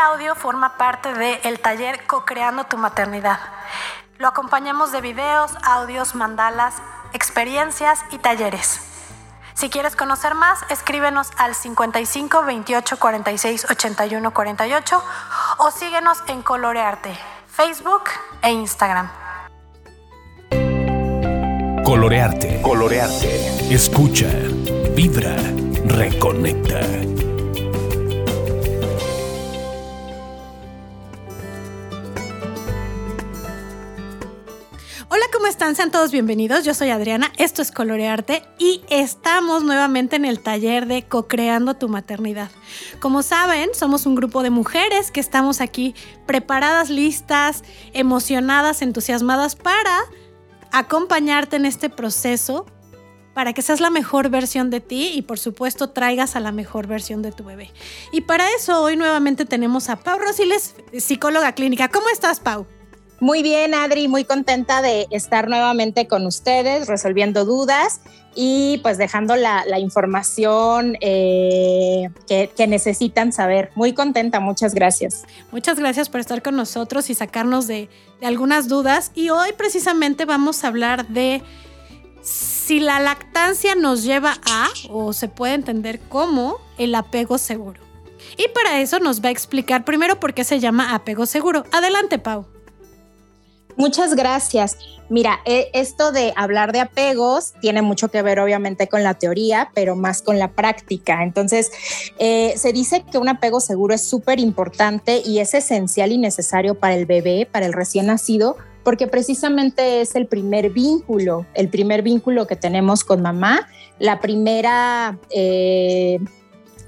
audio forma parte del taller Co-Creando tu Maternidad. Lo acompañamos de videos, audios, mandalas, experiencias y talleres. Si quieres conocer más, escríbenos al 55 28 46 81 48 o síguenos en Colorearte, Facebook e Instagram. Colorearte. Colorearte. Escucha. Vibra. Reconecta. ¿Cómo están? Sean todos bienvenidos. Yo soy Adriana, esto es Colorearte y estamos nuevamente en el taller de Co-Creando tu Maternidad. Como saben, somos un grupo de mujeres que estamos aquí preparadas, listas, emocionadas, entusiasmadas para acompañarte en este proceso para que seas la mejor versión de ti y por supuesto traigas a la mejor versión de tu bebé. Y para eso hoy nuevamente tenemos a Pau Rosiles, psicóloga clínica. ¿Cómo estás, Pau? Muy bien, Adri, muy contenta de estar nuevamente con ustedes, resolviendo dudas y pues dejando la, información eh, que, necesitan saber. Muy contenta, muchas gracias. Muchas gracias por estar con nosotros y sacarnos de, de algunas dudas. Y hoy precisamente vamos a hablar de si la lactancia nos lleva a, o se puede entender como, el apego seguro. Y para eso nos va a explicar primero por qué se llama apego seguro. Adelante, Pau. Muchas gracias. Mira, e, esto de hablar de apegos tiene mucho que ver obviamente con la teoría, pero más con la práctica. Entonces, eh, se dice que un apego seguro es súper importante y es esencial y necesario para el bebé, para el recién nacido, porque precisamente es el primer vínculo, el primer vínculo que tenemos con mamá, la primera... Eh,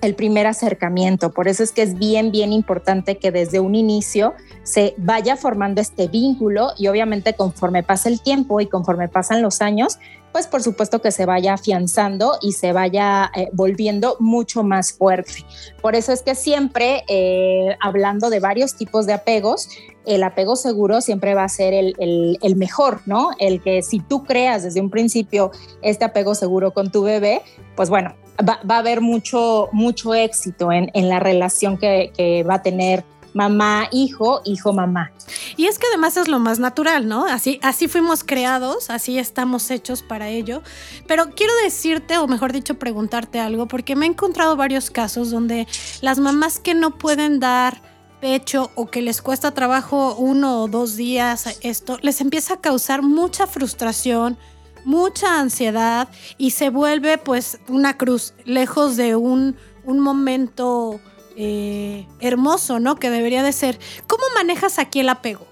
el primer acercamiento. Por eso es que es bien, bien importante que desde un inicio se vaya formando este vínculo y obviamente conforme pasa el tiempo y conforme pasan los años, pues por supuesto que se vaya afianzando y se vaya eh, volviendo mucho más fuerte. Por eso es que siempre, eh, hablando de varios tipos de apegos, el apego seguro siempre va a ser el, mejor, ¿no? El que si tú creas desde un principio este apego seguro con tu bebé, pues bueno, va, a haber mucho, mucho éxito en, la relación que va a tener mamá, hijo, hijo, mamá. Y es que además es lo más natural, ¿no? Así, así fuimos creados, así estamos hechos para ello. Pero quiero decirte, o mejor dicho, preguntarte algo, porque me he encontrado varios casos donde las mamás que no pueden dar pecho o que les cuesta trabajo uno o dos días esto, les empieza a causar mucha frustración, mucha ansiedad y se vuelve pues una cruz, lejos de un, un momento eh, hermoso, ¿no? Que debería de ser. ¿Cómo manejas aquí el apego?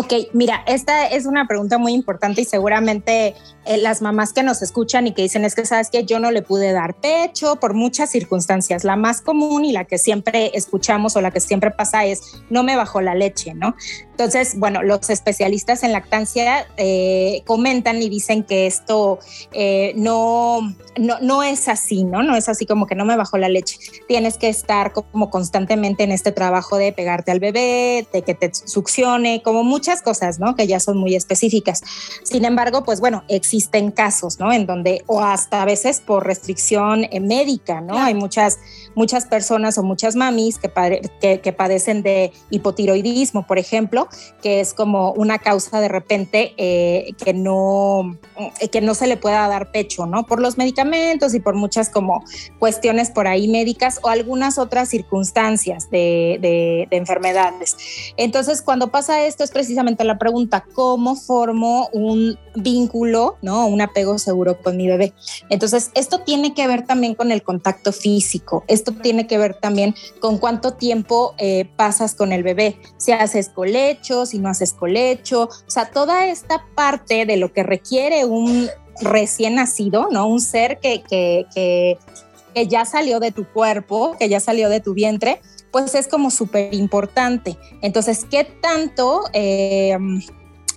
Ok, mira, esta es una pregunta muy importante y seguramente eh, las mamás que nos escuchan y que dicen es que sabes que yo no le pude dar pecho por muchas circunstancias. La más común y la que siempre escuchamos o la que siempre pasa es no me bajó la leche, ¿no? Entonces, bueno, los especialistas en lactancia eh, comentan y dicen que esto eh, no, no, no es así, ¿no? No es así como que no me bajó la leche. Tienes que estar como constantemente en este trabajo de pegarte al bebé, de que te succione, como muchas cosas, ¿no? Que ya son muy específicas. Sin embargo, pues bueno, existe existen casos, ¿no? En donde, o hasta a veces por restricción eh, médica, ¿no? Hay muchas, muchas personas o muchas mamis que, que, padecen de hipotiroidismo, por ejemplo, que es como una causa de repente eh, que, no, eh, que no se le pueda dar pecho, ¿no? Por los medicamentos y por muchas como cuestiones por ahí médicas o algunas otras circunstancias de, de, de enfermedades. Entonces, cuando pasa esto es precisamente la pregunta, ¿cómo formo un vínculo, ¿no? Un apego seguro con mi bebé. Entonces, esto tiene que ver también con el contacto físico, esto tiene que ver también con cuánto tiempo eh, pasas con el bebé, si haces colecho, si no haces colecho, o sea, toda esta parte de lo que requiere un recién nacido, ¿no? Un ser que, que, que, ya salió de tu cuerpo, que ya salió de tu vientre, pues es como súper importante. Entonces, ¿qué tanto, eh,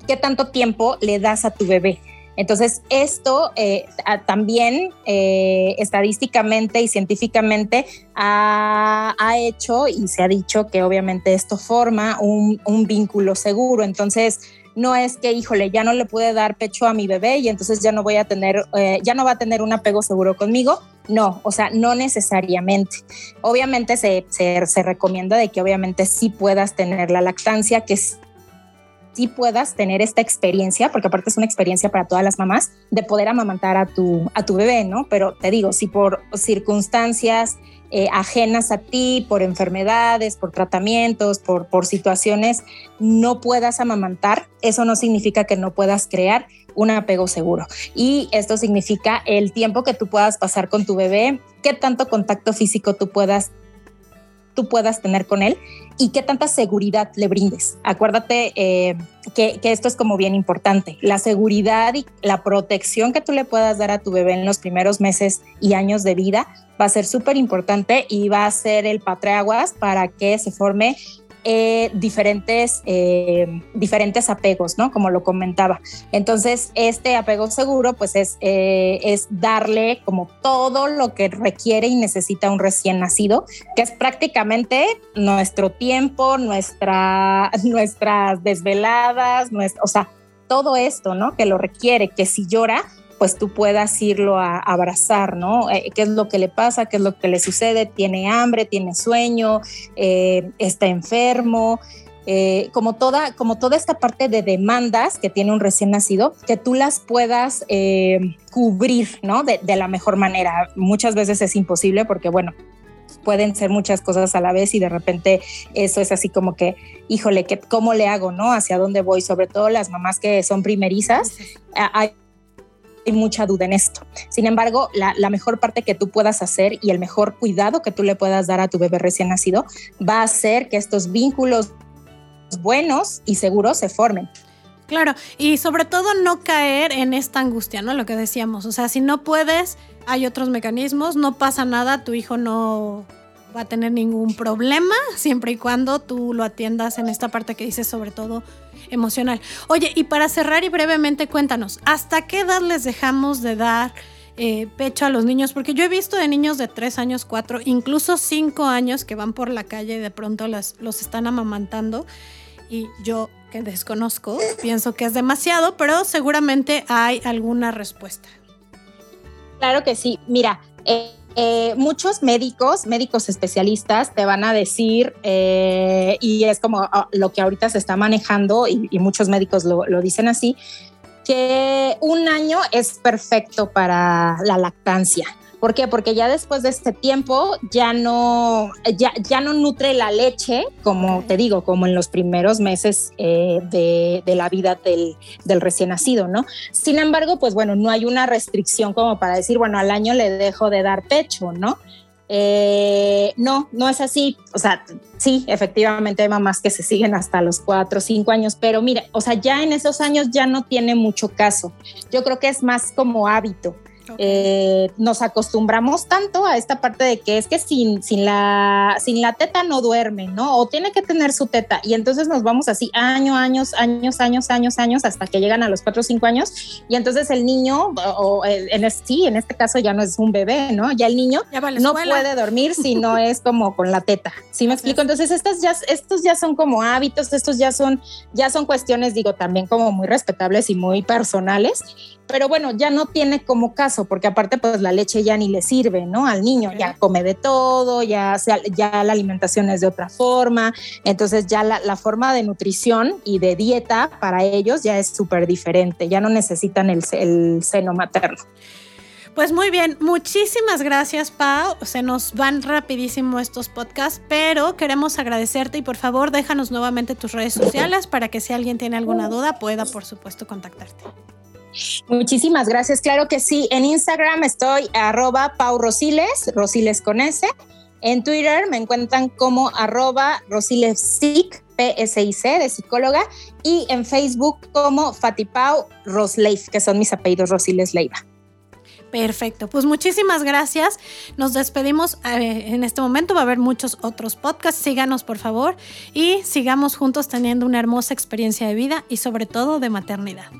¿qué tanto tiempo le das a tu bebé? Entonces, esto eh, también eh, estadísticamente y científicamente ha, hecho y se ha dicho que obviamente esto forma un, vínculo seguro. Entonces, no es que, híjole, ya no le pude dar pecho a mi bebé y entonces ya no voy a tener, eh, ya no va a tener un apego seguro conmigo. No, o sea, no necesariamente. Obviamente se, se, se recomienda de que obviamente sí puedas tener la lactancia, que sí puedas tener esta experiencia, porque aparte es una experiencia para todas las mamás, de poder amamantar a tu, a tu bebé, ¿no? Pero te digo, si por circunstancias eh, ajenas a ti, por enfermedades, por tratamientos, por, por situaciones, no puedas amamantar, eso no significa que no puedas crear un apego seguro. Y esto significa el tiempo que tú puedas pasar con tu bebé, qué tanto contacto físico tú puedas tú puedas tener con él y qué tanta seguridad le brindes. Acuérdate eh, que, que, esto es como bien importante. La seguridad y la protección que tú le puedas dar a tu bebé en los primeros meses y años de vida va a ser súper importante y va a ser el patreaguas para que se forme eh, diferentes, eh, diferentes apegos, ¿no? Como lo comentaba. Entonces, este apego seguro, pues es, eh, es darle como todo lo que requiere y necesita un recién nacido, que es prácticamente nuestro tiempo, nuestra, nuestras desveladas, o sea, todo esto, ¿no? Que lo requiere, que si llora, pues tú puedas irlo a, abrazar, ¿no? Eh, ¿Qué es lo que le pasa? ¿Qué es lo que le sucede? ¿Tiene hambre? ¿Tiene sueño? Eh, ¿Está enfermo? Eh, como, toda, como toda esta parte de demandas que tiene un recién nacido, que tú las puedas cubrir, ¿no? De, de la mejor manera. Muchas veces es imposible porque, bueno, pueden ser muchas cosas a la vez y de repente eso es así como que, híjole, ¿cómo le hago, no? ¿Hacia dónde voy? Sobre todo las mamás que son primerizas, hay hay mucha duda en esto. Sin embargo, la, mejor parte que tú puedas hacer y el mejor cuidado que tú le puedas dar a tu bebé recién nacido va a hacer que estos vínculos buenos y seguros se formen. Claro, y sobre todo no caer en esta angustia, ¿no? Lo que decíamos, o sea, si no puedes, hay otros mecanismos, no pasa nada, tu hijo no va a tener ningún problema, siempre y cuando tú lo atiendas en esta parte que dices sobre todo emocional. Oye, y para cerrar y brevemente cuéntanos, ¿hasta qué edad les dejamos de dar eh, pecho a los niños? Porque yo he visto de niños de 3 años, 4, incluso 5 años que van por la calle y de pronto los están amamantando y yo que desconozco, pienso que es demasiado, pero seguramente hay alguna respuesta. Claro que sí. Mira, eh, eh, muchos médicos, médicos especialistas, te van a decir, eh, y es como ah, lo que ahorita se está manejando, y, muchos médicos lo, lo, dicen así, que un año es perfecto para la lactancia. ¿Por qué? Porque ya después de este tiempo ya no, ya, ya no nutre la leche, como te digo, como en los primeros meses eh, de, de, la vida del, del, recién nacido, ¿no? Sin embargo, pues bueno, no hay una restricción como para decir, bueno, al año le dejo de dar pecho, ¿no? Eh, no, no es así. O sea, sí, efectivamente hay mamás que se siguen hasta los cuatro o cinco años, pero mire, o sea, ya en esos años ya no tiene mucho caso. Yo creo que es más como hábito. Eh, nos acostumbramos tanto a esta parte de que es que sin, sin, la, sin la teta no duerme, ¿no? O tiene que tener su teta. Y entonces nos vamos así años, años, años, años, años, años, hasta que llegan a los cuatro o cinco años. Y entonces el niño, o en sí, en este caso ya no es un bebé, ¿no? Ya el niño no puede dormir si no es como con la teta. ¿Sí me explico? Entonces estas ya, estos ya son como hábitos, estos ya son, ya son cuestiones, digo, también como muy respetables y muy personales pero bueno, ya no tiene como caso, porque aparte pues la leche ya ni le sirve, ¿no? Al niño ya come de todo, ya, ya la alimentación es de otra forma, entonces ya la, la forma de nutrición y de dieta para ellos ya es súper diferente, ya no necesitan el, el seno materno. Pues muy bien, muchísimas gracias Pau. Se nos van rapidísimo estos podcasts, pero queremos agradecerte y por favor déjanos nuevamente tus redes sociales para que si alguien tiene alguna duda pueda por supuesto contactarte. Muchísimas gracias. Claro que sí. En Instagram estoy arroba Pau Rosiles, Rosiles con S. En Twitter me encuentran como arroba Rosilesic, P-S-I-C, de psicóloga. Y en Facebook como Fatipau Rosleif, que son mis apellidos Rosiles Leiva. Perfecto, pues muchísimas gracias. Nos despedimos eh, en este momento. Va a haber muchos otros podcasts. Síganos, por favor, y sigamos juntos teniendo una hermosa experiencia de vida y sobre todo de maternidad.